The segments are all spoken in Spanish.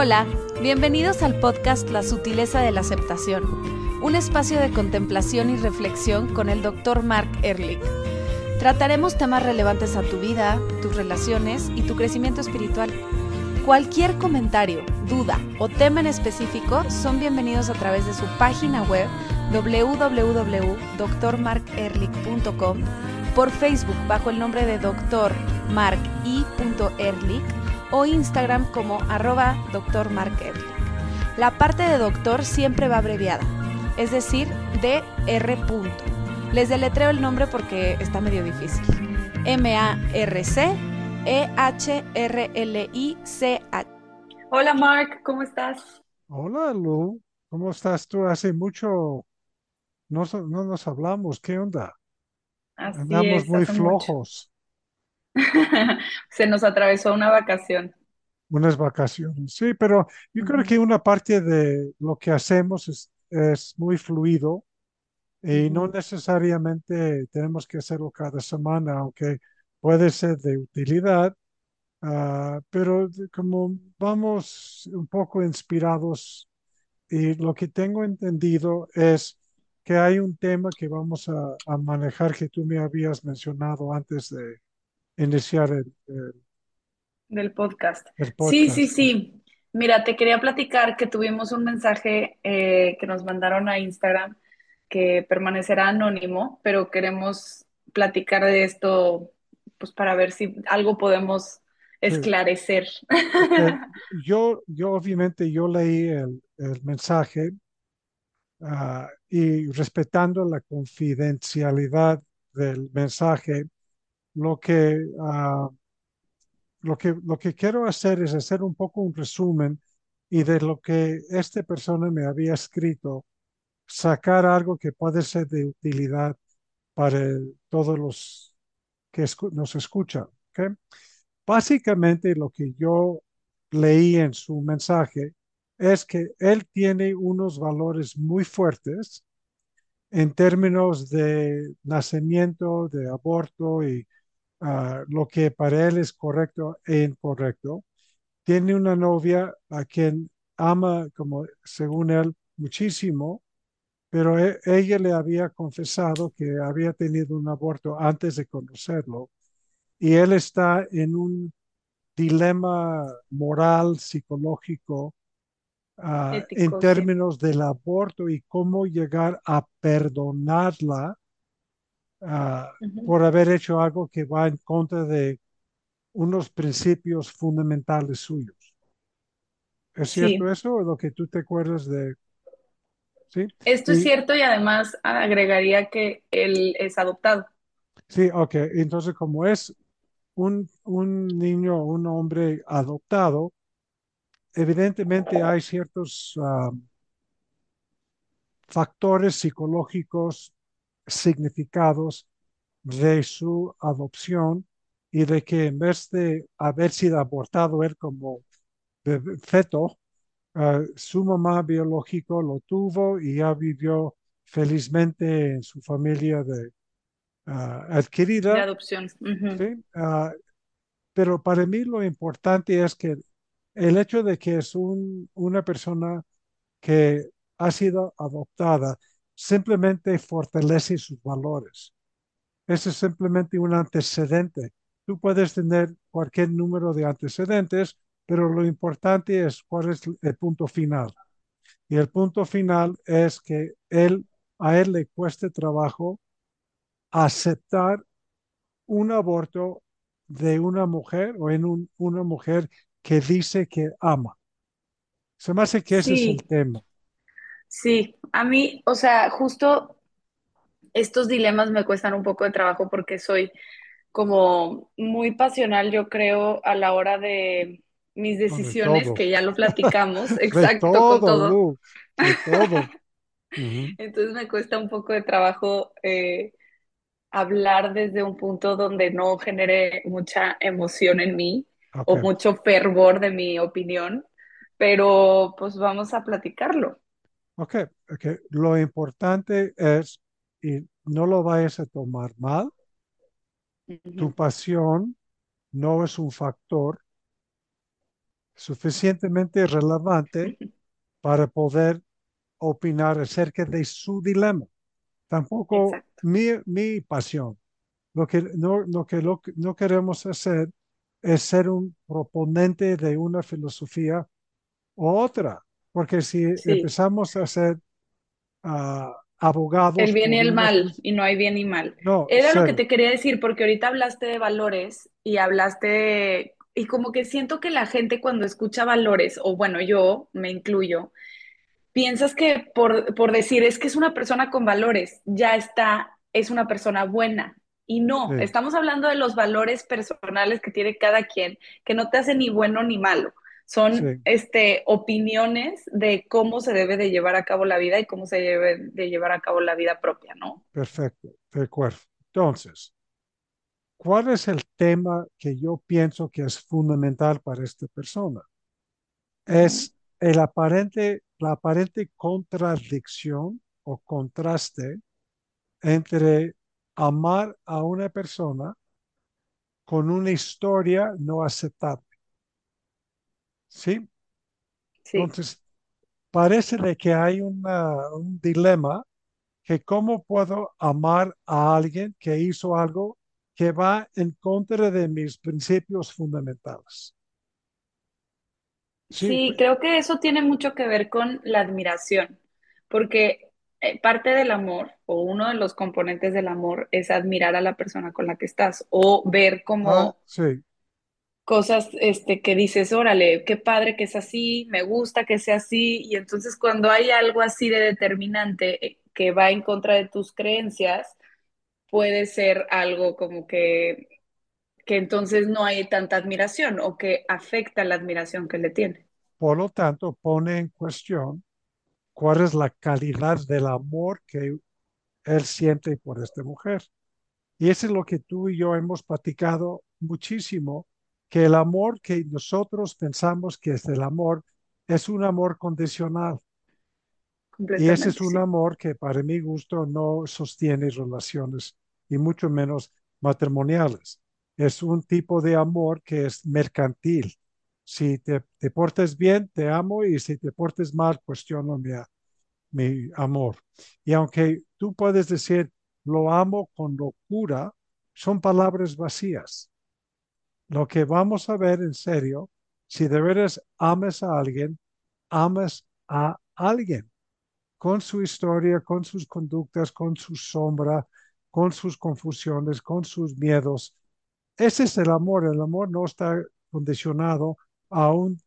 Hola, bienvenidos al podcast La sutileza de la aceptación, un espacio de contemplación y reflexión con el Dr. Mark Ehrlich. Trataremos temas relevantes a tu vida, tus relaciones y tu crecimiento espiritual. Cualquier comentario, duda o tema en específico son bienvenidos a través de su página web www.drmarkerlich.com, por Facebook bajo el nombre de Dr. Mark I. Ehrlich o Instagram como arroba Dr. Mark. La parte de doctor siempre va abreviada, es decir, DR. Les deletreo el nombre porque está medio difícil. M-A-R-C E-H-R-L-I-C-H. Hola Mark, ¿cómo estás? Hola Lu, ¿cómo estás tú? Hace mucho no, no nos hablamos, ¿qué onda? Así Andamos es, muy mucho. Se nos atravesó una vacación. unas vacaciones. Sí, pero yo creo que una parte de lo que hacemos es, es muy fluido y no necesariamente tenemos que hacerlo cada semana, aunque puede ser de utilidad, ah, pero como vamos un poco inspirados Y lo que tengo entendido es que hay un tema que vamos a, a manejar que tú me habías mencionado antes de iniciar el, el- Del podcast. Sí, sí. ¿sí? Mira, te quería platicar que tuvimos un mensaje eh, que nos mandaron a Instagram que permanecerá anónimo, pero queremos platicar de esto, pues para ver si algo podemos Sí. esclarecer. Eh, yo, yo obviamente yo leí el, el mensaje ah, y respetando la confidencialidad del mensaje, lo que, ah, lo que, lo que quiero hacer es hacer un poco un resumen y de lo que esta persona me había escrito sacar algo que puede ser de utilidad para todos los que nos escuchan. Básicamente lo que yo leí en su mensaje es que él tiene unos valores muy fuertes en términos de nacimiento, de aborto y ah, lo que para él es correcto e incorrecto. Tiene una novia a quien ama, como según él, muchísimo pero e- ella le había confesado que había tenido un aborto antes de conocerlo y él está en un dilema moral, psicológico, ah, en sí. términos del aborto y cómo llegar a perdonarla ah, por haber hecho algo que va en contra de unos principios fundamentales suyos. ¿Es cierto Sí, eso lo que tú te acuerdas de? Sí, esto es cierto y además agregaría que él es adoptado. sí, ok. Entonces, como es un, un niño, un hombre adoptado, evidentemente hay ciertos ah, factores psicológicos significados de su adopción y de que en vez de haber sido abortado él como feto, ah, su mamá biológico lo tuvo y ya vivió felizmente en su familia de, De adquirida, adopción. Ujú. ¿sí? Ah, pero para mí lo importante es que el hecho de que es un, una persona que ha sido adoptada simplemente fortalece sus valores. Ese es simplemente un antecedente. Tú puedes tener cualquier número de antecedentes, pero lo importante es cuál es el punto final. Y el punto final es que él, a él le cueste trabajo aceptar un aborto de una mujer o en un- una mujer que dice que ama. Se me hace que ese es el tema. Sí. A mí, o sea, justo estos dilemas me cuestan un poco de trabajo porque soy como muy pasional, yo creo, a la hora de mis de decisiones, todo. que ya lo platicamos, De exacto, con todo, todo. Lu. De todo. Ujú. Entonces me cuesta un poco de trabajo eh, hablar desde un punto donde no genere mucha emoción en mí o mucho fervor de mi opinión, pero pues vamos a platicarlo. Ok. Ok. Lo importante es, y no lo vayas a tomar mal, tu pasión no es un factor suficientemente relevante para poder opinar acerca de su dilema. Tampoco mi, mi pasión. Lo que, no, lo que lo, no queremos hacer es ser un proponente de una filosofía u otra, porque si Sí. empezamos a ser ah, abogados El bien y el mal, y no hay bien y mal. No, Era lo que te quería decir, porque ahorita hablaste de valores y hablaste de... Y como que siento que la gente cuando escucha valores, o bueno, yo me incluyo, piensas que por, por decir es que es una persona con valores, ya está, es una persona buena. Y no, Sí, estamos hablando de los valores personales que tiene cada quien, que no te hacen ni bueno ni malo. Son sí, este, opiniones de cómo se debe de llevar a cabo la vida y cómo se debe de llevar a cabo la vida propia, ¿no? perfecto, de acuerdo. Entonces, ¿cuál es el tema que yo pienso que es fundamental para esta persona? Es el aparente, la aparente contradicción o contraste entre amar a una persona con una historia no aceptable. ¿Sí? Sí. Entonces, parece de que hay una- un dilema que cómo puedo amar a alguien que hizo algo que va en contra de mis principios fundamentales. Sí, Sí, creo que eso tiene mucho que ver con la admiración, porque eh, parte del amor o uno de los componentes del amor es admirar a la persona con la que estás o ver ah, como sí, cosas este, que dices, órale, qué padre que es así, me gusta que sea así, y entonces cuando hay algo así de determinante eh, que va en contra de tus creencias, puede ser algo como que, que entonces no hay tanta admiración o que afecta la admiración que le tiene. por lo tanto, pone en cuestión cuál es la calidad del amor que él siente por esta mujer. Y eso es lo que tú y yo hemos platicado muchísimo, que el amor que nosotros pensamos que es el amor es un amor condicional. Y ese es un amor que para mi gusto no sostiene relaciones y mucho menos matrimoniales. Es un tipo de amor que es mercantil. Si te, te portes bien, te amo y si te portes mal, cuestiono mi, mi amor. Y aunque tú puedes decir, lo amo con locura, son palabras vacías. Lo que vamos a ver en serio, si de veras amas a alguien, amas a alguien con su historia, con sus conductas, con su sombra, con sus confusiones, con sus miedos. Ese es el amor. El amor no está condicionado a, un,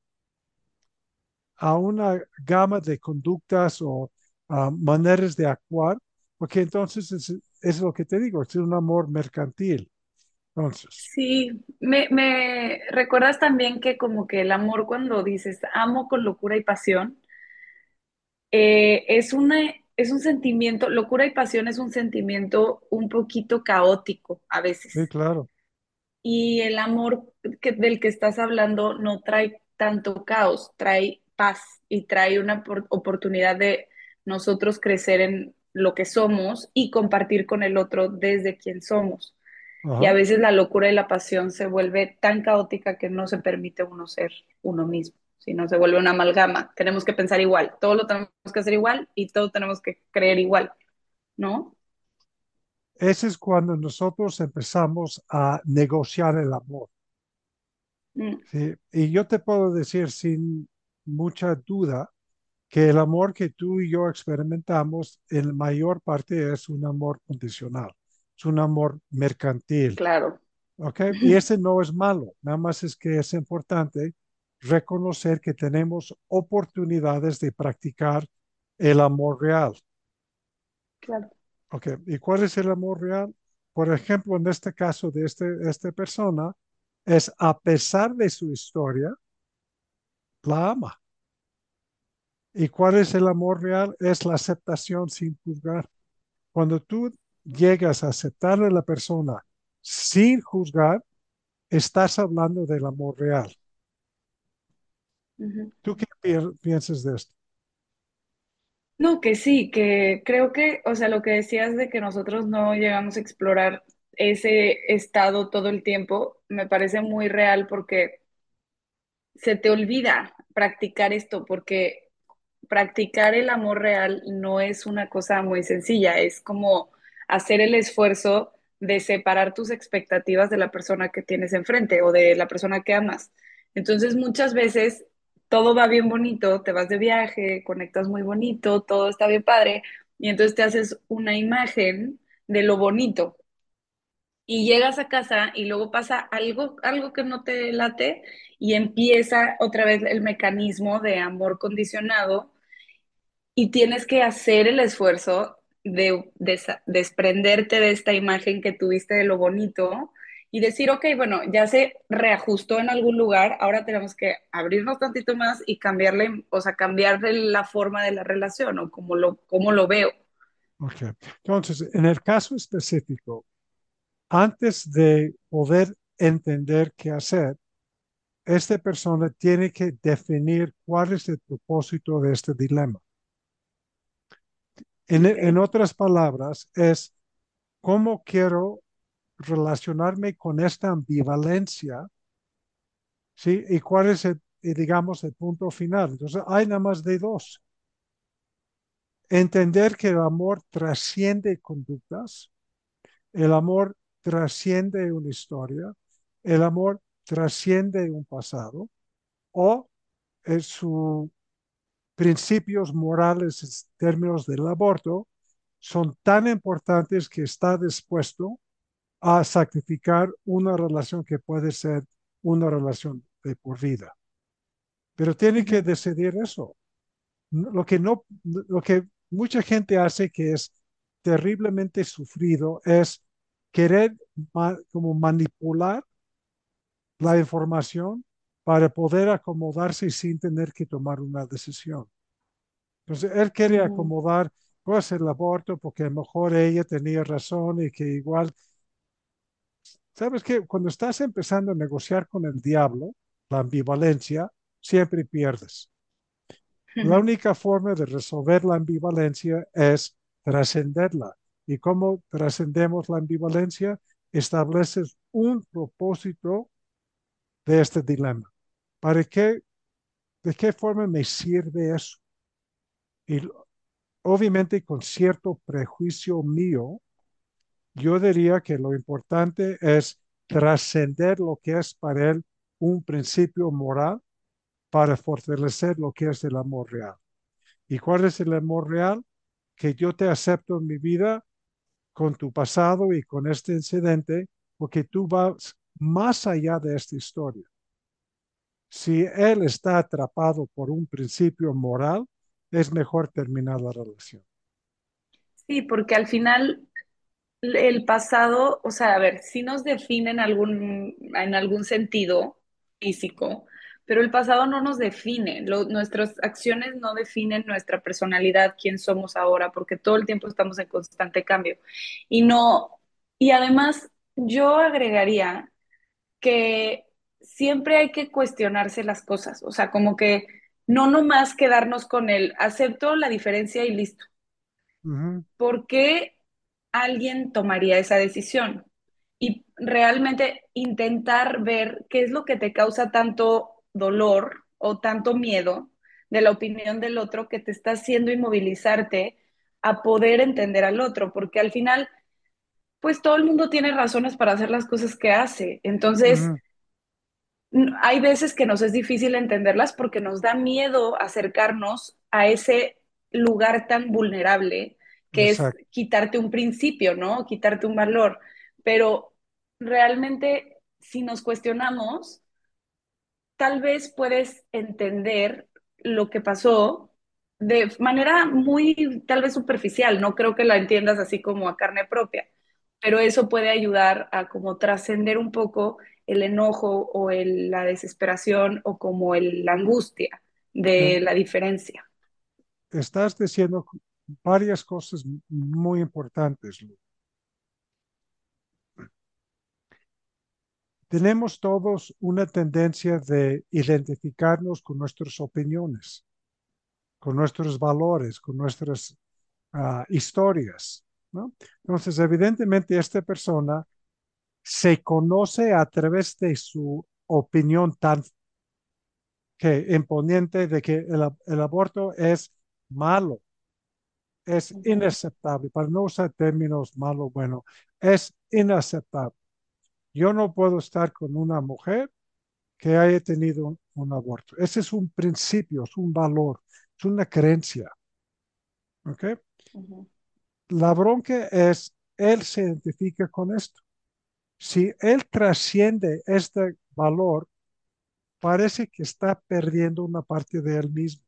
a una gama de conductas o uh, maneras de actuar, porque entonces es, es, lo que te digo, es un amor mercantil. Entonces, Sí, me, me recuerdas también que como que el amor cuando dices amo con locura y pasión, eh, es una, es un sentimiento, locura y pasión es un sentimiento un poquito caótico a sí, veces. claro. Y el amor que, del que estás hablando no trae tanto caos, trae paz y trae una por- oportunidad de nosotros crecer en lo que somos y compartir con el otro desde quien somos. Y a veces la locura y la pasión se vuelve tan caótica que no se permite uno ser uno mismo, sino se vuelve una amalgama. Tenemos que pensar igual, todo lo tenemos que hacer igual y todo tenemos que creer igual, ¿no? Ese es cuando nosotros empezamos a negociar el amor. Mm, ¿sí? Y yo te puedo decir sin mucha duda que el amor que tú y yo experimentamos en mayor parte es un amor condicional, es un amor mercantil, claro. ¿ok? Y ese no es malo, nada más es que es importante reconocer que tenemos oportunidades de practicar el amor real, Claro. ¿ok? ¿Y cuál es el amor real? Por ejemplo, en este caso de este, esta persona, es a pesar de su historia, la ama. ¿Y cuál es el amor real? Es la aceptación sin juzgar. Cuando tú llegas a aceptarle a la persona sin juzgar, estás hablando del amor real. ¿Tú qué pi- piensas de esto? No, que sí, que creo que, o sea, lo que decías de que nosotros no llegamos a explorar ese estado todo el tiempo, me parece muy real porque se te olvida practicar esto porque practicar el amor real no es una cosa muy sencilla, es como hacer el esfuerzo de separar tus expectativas de la persona que tienes enfrente o de la persona que amas. Entonces muchas veces todo va bien bonito, te vas de viaje, conectas muy bonito, todo está bien padre, y entonces te haces una imagen de lo bonito. Y llegas a casa y luego pasa algo, algo que no te late y empieza otra vez el mecanismo de amor condicionado y tienes que hacer el esfuerzo de, desprenderte de esta imagen que tuviste de lo bonito y decir, ok, bueno, ya se reajustó en algún lugar, ahora tenemos que abrirnos tantito más y cambiarle, o sea, cambiarle la forma de la relación o como lo, como lo veo. Ok, entonces, en el caso específico, antes de poder entender qué hacer, esta persona tiene que definir cuál es el propósito de este dilema. En, en otras palabras, es cómo quiero relacionarme con esta ambivalencia, ¿sí? ¿Y cuál es, el, digamos, el punto final? Entonces, hay nada más de dos. Entender que el amor trasciende conductas, el amor trasciende una historia, el amor trasciende un pasado, o sus principios morales en términos del aborto son tan importantes que está dispuesto a sacrificar una relación que puede ser una relación de por vida. Pero tiene que decidir eso. Lo que no, lo que mucha gente hace que es terriblemente sufrido es querer como manipular la información para poder acomodarse sin tener que tomar una decisión. Entonces, él quiere acomodar pues el aborto porque a lo mejor ella tenía razón y que igual Sabes que cuando estás empezando a negociar con el diablo, la ambivalencia, siempre pierdes. La única forma de resolver la ambivalencia es trascenderla. ¿Y cómo trascendemos la ambivalencia? Estableces un propósito de este dilema. ¿Para qué? ¿De qué forma me sirve eso? Y obviamente con cierto prejuicio mío, yo diría que lo importante es trascender lo que es para él un principio moral para fortalecer lo que es el amor real. ¿Y cuál es el amor real? Que yo te acepto en mi vida con tu pasado y con este incidente, porque tú vas más allá de esta historia. Si él está atrapado por un principio moral, es mejor terminar la relación. Sí, porque al final el pasado, o sea, a ver, sí nos define en algún, en algún sentido físico, pero el pasado no nos define, nuestras acciones no definen nuestra personalidad, quién somos ahora, porque todo el tiempo estamos en constante cambio. Y no, y además yo agregaría que siempre hay que cuestionarse las cosas, o sea, como que no nomás quedarnos con el acepto la diferencia y listo. ¿Por qué alguien tomaría esa decisión y realmente intentar ver qué es lo que te causa tanto dolor o tanto miedo de la opinión del otro que te está haciendo inmovilizarte a poder entender al otro, porque al final, pues todo el mundo tiene razones para hacer las cosas que hace. Entonces, hay veces que nos es difícil entenderlas porque nos da miedo acercarnos a ese lugar tan vulnerable que es quitarte un principio, ¿no? Quitarte un valor. Pero realmente, si nos cuestionamos, tal vez puedes entender lo que pasó de manera muy, tal vez superficial, no creo que la entiendas así como a carne propia, pero eso puede ayudar a como trascender un poco el enojo o la desesperación o como el, la angustia de la diferencia. Estás diciendo varias cosas muy importantes. Tenemos todos una tendencia de identificarnos con nuestras opiniones, con nuestros valores, con nuestras ah, historias. Entonces, evidentemente, esta persona se conoce a través de su opinión tan que imponiente de que el, aborto es malo, es inaceptable, para no usar términos malo, bueno, es inaceptable. Yo no puedo estar con una mujer que haya tenido un, aborto. Ese es un principio, es un valor, es una creencia. ¿Ok? La bronca es, él se identifica con esto. Si él trasciende este valor, parece que está perdiendo una parte de él mismo.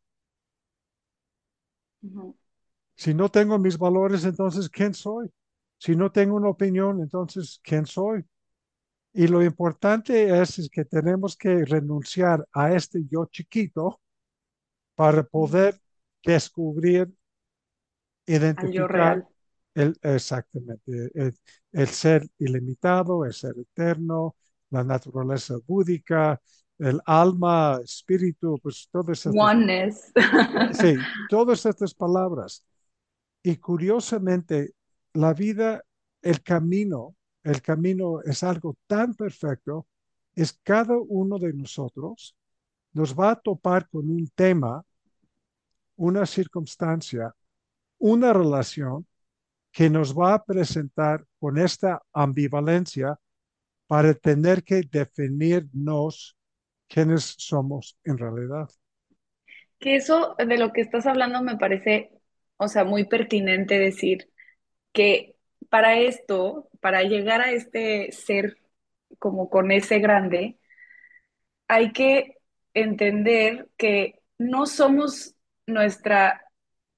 Si no tengo mis valores, entonces, ¿quién soy? Si no tengo una opinión, entonces, ¿quién soy? Y lo importante es, que tenemos que renunciar a este yo chiquito para poder descubrir, identificar el, exactamente el, ser ilimitado, el ser eterno, la naturaleza búdica, el alma, espíritu, pues todas estas. Oneness. Sí, todas estas palabras. Y curiosamente, la vida, el camino el camino es algo tan perfecto, es cada uno de nosotros nos va a topar con un tema, una circunstancia, una relación que nos va a presentar con esta ambivalencia para tener que definirnos quiénes somos en realidad. Que eso de lo que estás hablando me parece, o sea, muy pertinente decir que para esto, para llegar a este ser como con ese grande, hay que entender que no somos nuestra,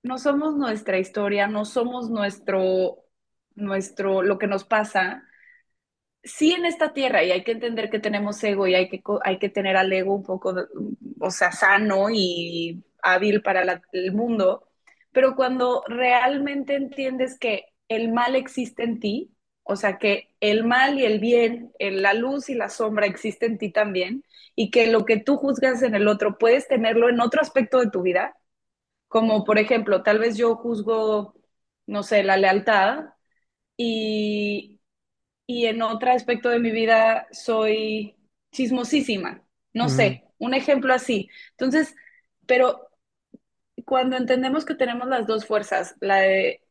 no somos nuestra historia, no somos nuestro, nuestro, lo que nos pasa. Sí en esta tierra, y hay que entender que tenemos ego y hay que, hay que tener al ego un poco, o sea, sano y hábil para el mundo, pero cuando realmente entiendes que el mal existe en ti, o sea que el mal y el bien, la luz y la sombra existen en ti también, y que lo que tú juzgas en el otro puedes tenerlo en otro aspecto de tu vida, como por ejemplo, tal vez yo juzgo, no sé, la lealtad y, y en otro aspecto de mi vida soy chismosísima, no sé, un ejemplo así. Entonces, pero cuando entendemos que tenemos las dos fuerzas, la de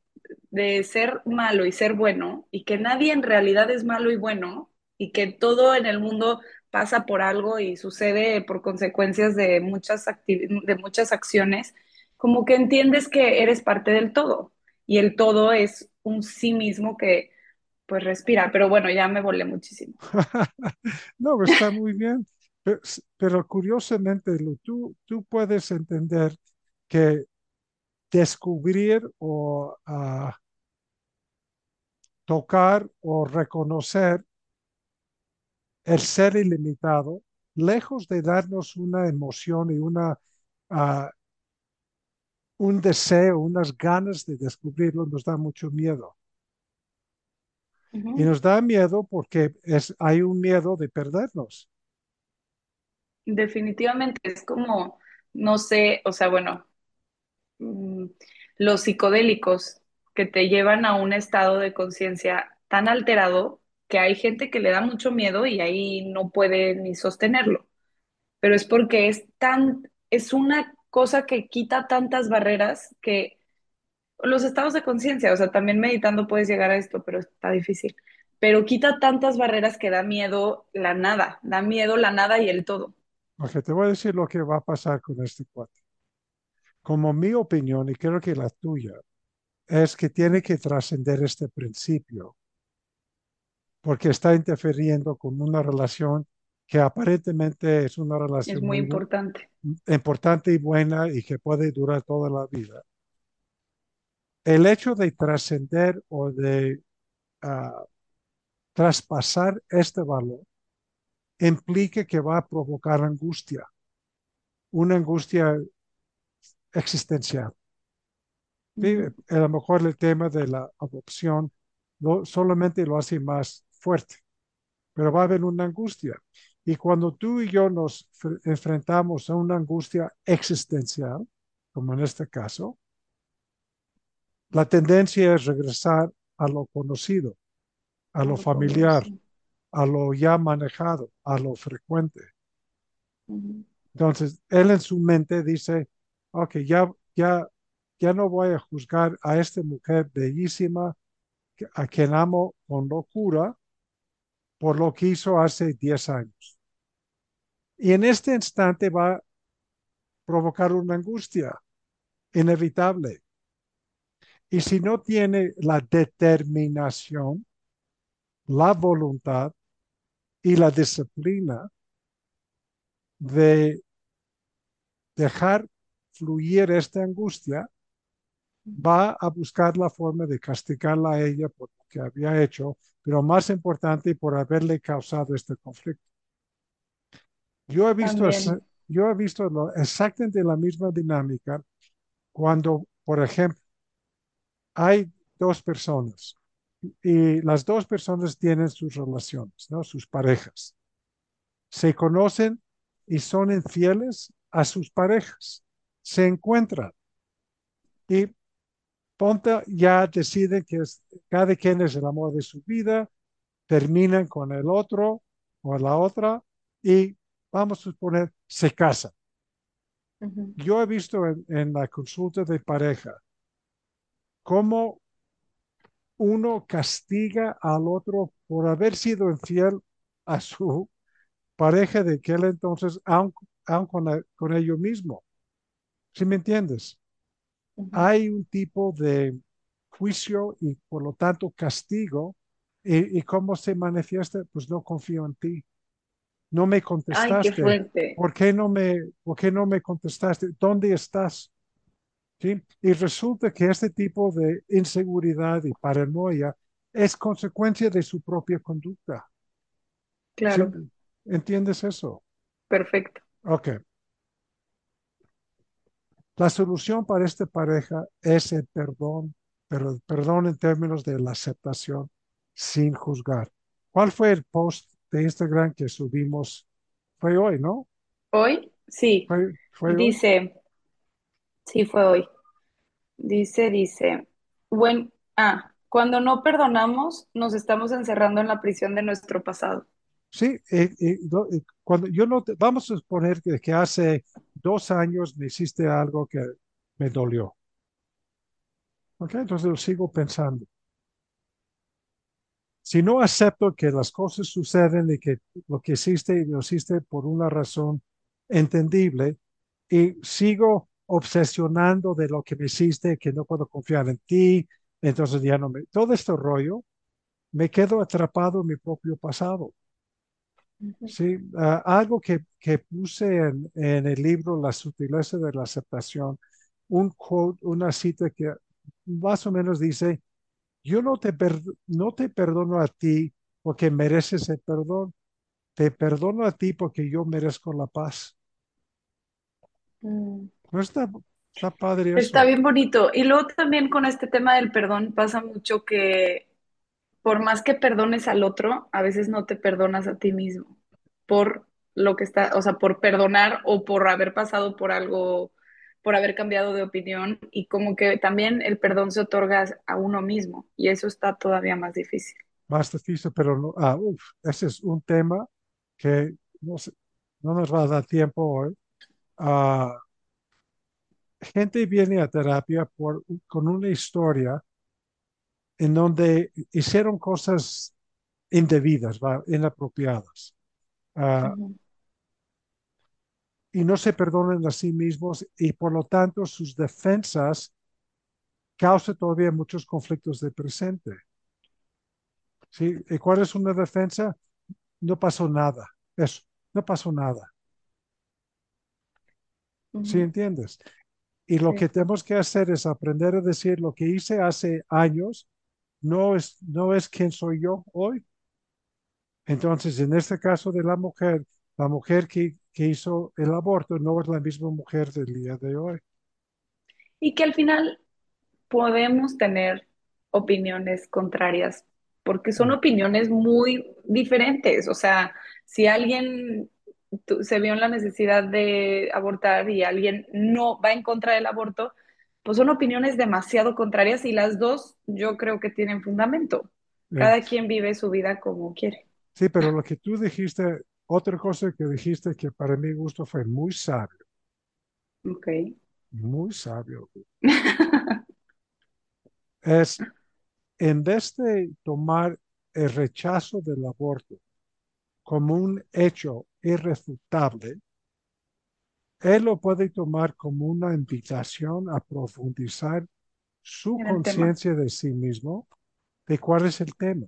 de ser malo y ser bueno, y que nadie en realidad es malo y bueno, y que todo en el mundo pasa por algo y sucede por consecuencias de muchas, de muchas acciones, como que entiendes que eres parte del todo, y el todo es un sí mismo que pues respira, pero bueno, ya me volé muchísimo. no, está muy bien, pero, curiosamente tú, tú puedes entender que descubrir o ah, tocar o reconocer el ser ilimitado, lejos de darnos una emoción y una, ah, un deseo, unas ganas de descubrirlo, nos da mucho miedo. Y nos da miedo porque es, hay un miedo de perdernos. Definitivamente, es como, no sé, o sea, bueno, mm, los psicodélicos que te llevan a un estado de conciencia tan alterado que hay gente que le da mucho miedo y ahí no puede ni sostenerlo. Pero es porque es tan, es una cosa que quita tantas barreras que los estados de conciencia, o sea, también meditando puedes llegar a esto, pero está difícil. Pero quita tantas barreras que da miedo la nada, da miedo la nada y el todo. Ok, te voy a decir lo que va a pasar con este cuate. Como mi opinión, y creo que la tuya, es que tiene que trascender este principio, porque está interfiriendo con una relación que aparentemente es una relación muy, importante. importante y buena y que puede durar toda la vida. El hecho de trascender o de ah, traspasar este valor implica que va a provocar angustia, una angustia existencial a lo mejor el tema de la adopción solamente lo hace más fuerte, pero va a haber una angustia. Y cuando tú y yo nos enfrentamos a una angustia existencial, como en este caso, la tendencia es regresar a lo conocido, a lo familiar, a lo ya manejado, a lo frecuente. Entonces, él en su mente dice, ok, ya, ya, ya no voy a juzgar a esta mujer bellísima, a quien amo con locura, por lo que hizo hace 10 años. Y en este instante va a provocar una angustia inevitable. Y si no tiene la determinación, la voluntad y la disciplina de dejar fluir esta angustia, va a buscar la forma de castigarla a ella por lo que había hecho, pero más importante por haberle causado este conflicto. Yo he visto, yo he visto exactamente la misma dinámica cuando, por ejemplo, hay dos personas y las dos personas tienen sus relaciones, ¿no? sus parejas. Se conocen y son infieles a sus parejas. Se encuentran y Ponta ya decide que es, cada quien es el amor de su vida, terminan con el otro o la otra y vamos a suponer se casan. Yo he visto en, en, la consulta de pareja cómo uno castiga al otro por haber sido infiel a su pareja de aquel entonces, aun, con, con, ello mismo. ¿Sí me entiendes? Hay un tipo de juicio y por lo tanto castigo. ¿Y, cómo se manifiesta? Pues no confío en ti. No me contestaste. Ay, qué ¿Por qué no me, por qué no me contestaste? ¿Dónde estás? ¿Sí? Y resulta que este tipo de inseguridad y paranoia es consecuencia de su propia conducta. Claro. ¿Entiendes eso? Perfecto. Ok. La solución para esta pareja es el perdón, pero el perdón en términos de la aceptación sin juzgar. ¿Cuál fue el post de Instagram que subimos? Fue hoy, ¿no? ¿Hoy? Sí. ¿Fue, dice, sí, fue hoy. Dice, dice, bueno, ah, cuando no perdonamos, nos estamos encerrando en la prisión de nuestro pasado. Sí, cuando yo no, vamos a suponer que, que, hace dos años me hiciste algo que me dolió. Ok, entonces lo sigo pensando. Si no acepto que las cosas suceden y que lo que hiciste lo hiciste por una razón entendible y sigo obsesionando de lo que me hiciste, que no puedo confiar en ti, entonces ya no me... Todo este rollo, me quedo atrapado en mi propio pasado. Sí, algo que, que puse en, en, el libro La sutileza de la aceptación, un quote, una cita que más o menos dice, yo no te, no te perdono a ti porque mereces el perdón, te perdono a ti porque yo merezco la paz. Mm. ¿No está, está padre eso? Está bien bonito. Y luego también con este tema del perdón pasa mucho que por más que perdones al otro, a veces no te perdonas a ti mismo por lo que está, o sea, por perdonar o por haber pasado por algo, por haber cambiado de opinión y como que también el perdón se otorga a uno mismo y eso está todavía más difícil. Más difícil, pero no, ah, uf, ese es un tema que no, no nos va a dar tiempo hoy. Ah, gente viene a terapia por, con una historia en donde hicieron cosas indebidas, inapropiadas. Ah, y no se perdonan a sí mismos y por lo tanto sus defensas causan todavía muchos conflictos de presente. ¿Sí? ¿Y cuál es una defensa? No pasó nada. Eso, no pasó nada. ¿Sí entiendes? Y lo que tenemos que hacer es aprender a decir lo que hice hace años no es, no es quien soy yo hoy. Entonces, en este caso de la mujer, la mujer que, que hizo el aborto no es la misma mujer del día de hoy. Y que al final podemos tener opiniones contrarias, porque son mm. opiniones muy diferentes. O sea, si alguien se vio en la necesidad de abortar y alguien no va en contra del aborto, pues son opiniones demasiado contrarias y las dos yo creo que tienen fundamento. Cada quien vive su vida como quiere. Sí, pero lo que tú dijiste otra cosa que dijiste que para mi gusto fue muy sabio, Ok. muy sabio, es en vez de tomar el rechazo del aborto como un hecho irrefutable, él lo puede tomar como una invitación a profundizar su conciencia de sí mismo, de cuál es el tema.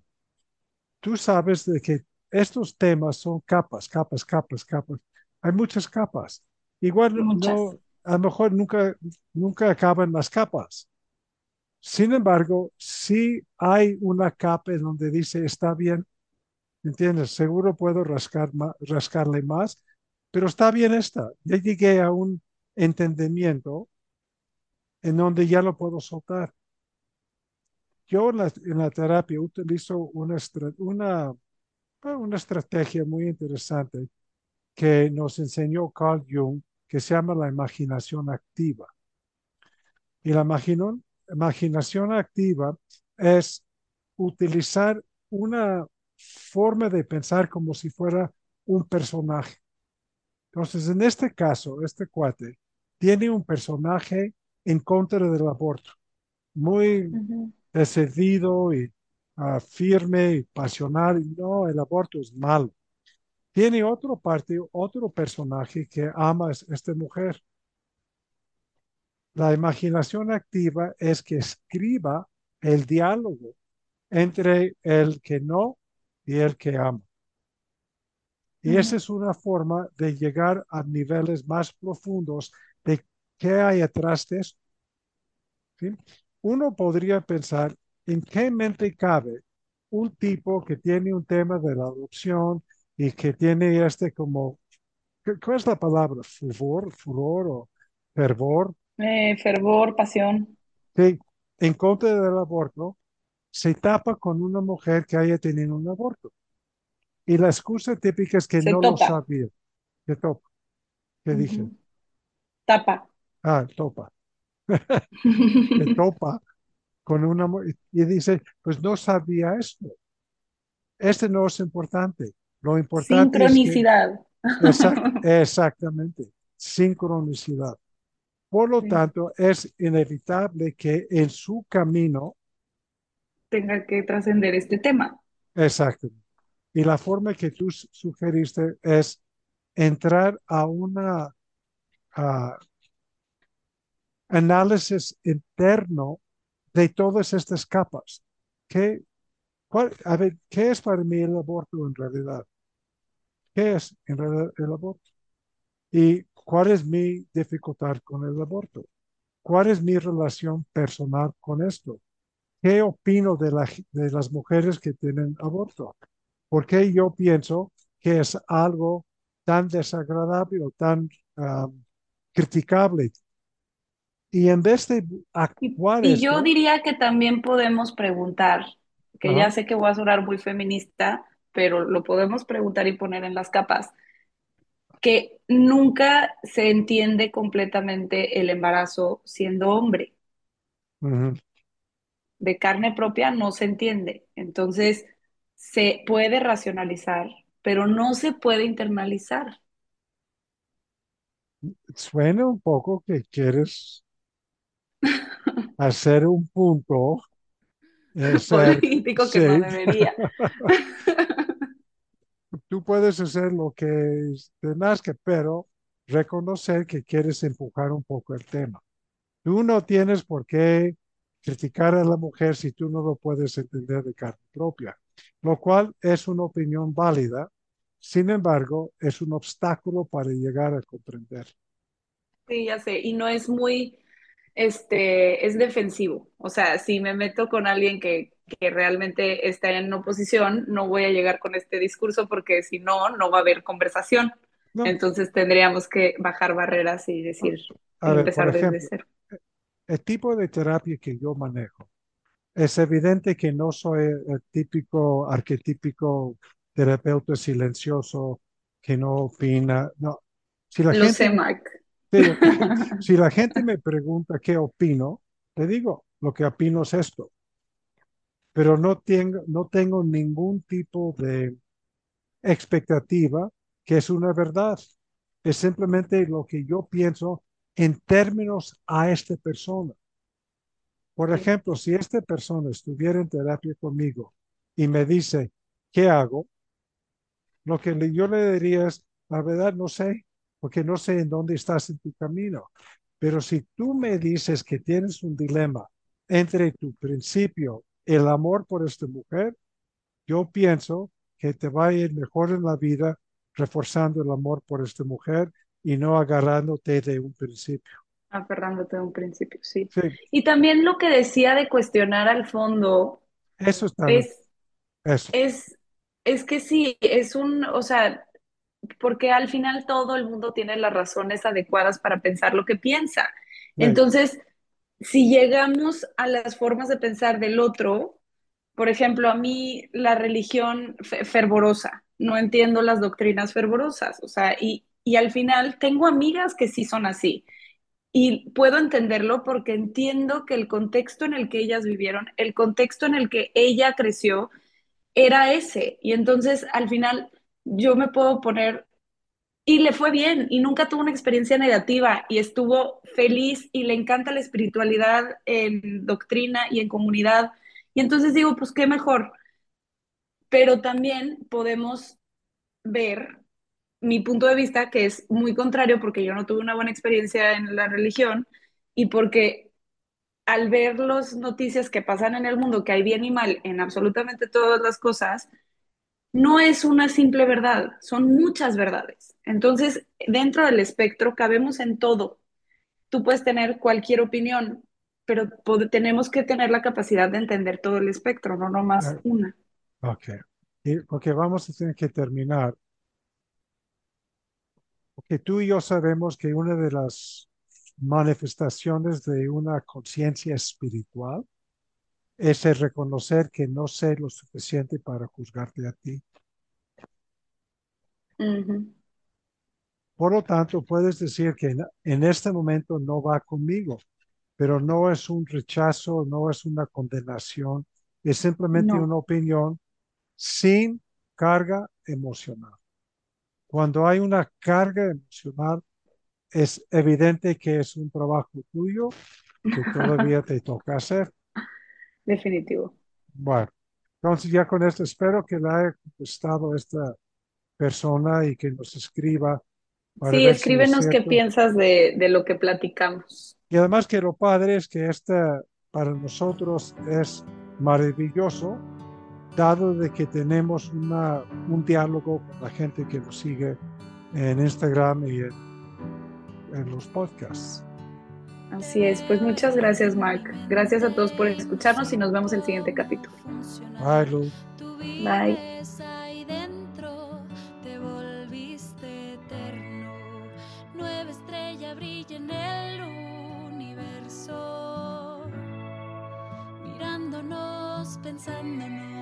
Tú sabes de que estos temas son capas, capas, capas, capas. Hay muchas capas. Igual Muchas. no, a lo mejor nunca, nunca acaban las capas. Sin embargo, sí hay una capa en donde dice, está bien, ¿entiendes? Seguro puedo rascar ma- rascarle más, pero está bien esta. Ya llegué a un entendimiento en donde ya lo puedo soltar. Yo en la, en la terapia utilizo una, una, una estrategia muy interesante que nos enseñó Carl Jung, que se llama la imaginación activa. Y la imagino- imaginación activa es utilizar una forma de pensar como si fuera un personaje. Entonces, en este caso, este cuate tiene un personaje en contra del aborto, muy decidido y ah, firme y pasional. No, el aborto es malo. Tiene otro parte, otro personaje que ama a esta mujer. La imaginación activa es que escriba el diálogo entre el que no y el que ama. Y esa es una forma de llegar a niveles más profundos de qué hay atrás de esto. ¿sí? Uno podría pensar en qué mente cabe un tipo que tiene un tema de la adopción y que tiene este como, ¿qué- ¿cuál es la palabra? Furor, furor o fervor, Eh, fervor, pasión. sí, en contra del aborto, se tapa con una mujer que haya tenido un aborto. Y la excusa típica es que Se no lo topa. sabía. ¿Qué topa? ¿Qué dije? Ujú. Tapa. Ah, topa. Que topa con una y dice, pues no sabía esto. Este no es importante. Lo importante es que Sincronicidad. exact- exactamente sincronicidad. Por lo Sí. tanto, es inevitable que en su camino, Tenga que trascender este tema. exactamente. Y la forma que tú sugeriste es entrar a una análisis interno de todas estas capas. ¿Qué, ¿qué es para mí el aborto en realidad? ¿Qué es en realidad el aborto? ¿Y cuál es mi dificultad con el aborto? ¿Cuál es mi relación personal con esto? ¿Qué opino de, la- de las mujeres que tienen aborto? ¿Por qué yo pienso que es algo tan desagradable o tan ah, criticable? Y en vez de Y, actuar y yo esto, diría que también podemos preguntar, que ajá, ya sé que voy a sonar muy feminista, pero lo podemos preguntar y poner en las capas, que nunca se entiende completamente el embarazo siendo hombre. De carne propia no se entiende. Entonces, se puede racionalizar, pero no se puede internalizar. suena un poco que quieres hacer un punto, eh, ser, Político que sí, no debería. tú puedes hacer lo que te nazca, pero reconocer que quieres empujar un poco el tema. Tú no tienes por qué criticar a la mujer si tú no lo puedes entender de carne propia, lo cual es una opinión válida. Sin embargo, es un obstáculo para llegar a comprender. Sí, ya sé, y no es muy, este, es defensivo. O sea, si me meto con alguien que, que realmente está en oposición, no voy a llegar con este discurso porque si no, no va a haber conversación. No, Entonces tendríamos que bajar barreras y decir, a ver, empezar desde ejemplo, cero. el tipo de terapia que yo manejo, es evidente que no soy el típico, arquetípico terapeuta silencioso que no opina. No, si la Lo sé, gente, Mark. sí, ok. Si la gente me pregunta qué opino, le digo, lo que opino es esto, pero no tengo, no tengo ningún tipo de expectativa que es una verdad. Es simplemente lo que yo pienso en términos a esta persona. Por ejemplo, si esta persona estuviera en terapia conmigo y me dice, ¿qué hago? Lo que yo le diría es, la verdad no sé, porque no sé en dónde estás en tu camino. Pero si tú me dices que tienes un dilema entre tu principio, el amor por esta mujer, yo pienso que te va a ir mejor en la vida reforzando el amor por esta mujer y no agarrándote de un principio. Aferrándote de un principio, sí. Y también lo que decía de cuestionar al fondo. Eso está es, Es, es que sí, es un, o sea, porque al final todo el mundo tiene las razones adecuadas para pensar lo que piensa. Entonces, si llegamos a las formas de pensar del otro, por ejemplo, a mí la religión fervorosa, no entiendo las doctrinas fervorosas, o sea, y, y al final tengo amigas que sí son así. Y puedo entenderlo porque entiendo que el contexto en el que ellas vivieron, el contexto en el que ella creció, era ese. Y entonces al final yo me puedo poner y le fue bien y nunca tuvo una experiencia negativa y estuvo feliz y le encanta la espiritualidad en doctrina y en comunidad. Y entonces digo, pues qué mejor. Pero también podemos ver mi punto de vista, que es muy contrario porque yo no tuve una buena experiencia en la religión y porque al ver las noticias que pasan en el mundo, que hay bien y mal en absolutamente todas las cosas, no es una simple verdad, son muchas verdades. Entonces, dentro del espectro cabemos en todo. Tú puedes tener cualquier opinión, pero tenemos que tener la capacidad de entender todo el espectro, no nomás ah, una. Ok. Y porque vamos a tener que terminar. Porque tú y yo sabemos que una de las manifestaciones de una conciencia espiritual es el reconocer que no sé lo suficiente para juzgarte a ti. Por lo tanto, puedes decir que en, este momento no va conmigo, pero no es un rechazo, no es una condenación, es simplemente una opinión sin carga emocional. Cuando hay una carga emocional, es evidente que es un trabajo tuyo que todavía te toca hacer. Definitivo. Bueno, entonces ya con esto espero que le haya contestado esta persona y que nos escriba. sí, escríbenos qué piensas de, de, lo que platicamos. Y además que lo padre es que esta para nosotros es maravilloso, dado de que tenemos una, un diálogo con la gente que nos sigue en Instagram y en en los podcasts. Así es, pues muchas gracias Mark. Gracias a todos por escucharnos y nos vemos en el siguiente capítulo. Bye, Luz. Bye. Nueva estrella brilla en el universo, mirándonos, pensándonos.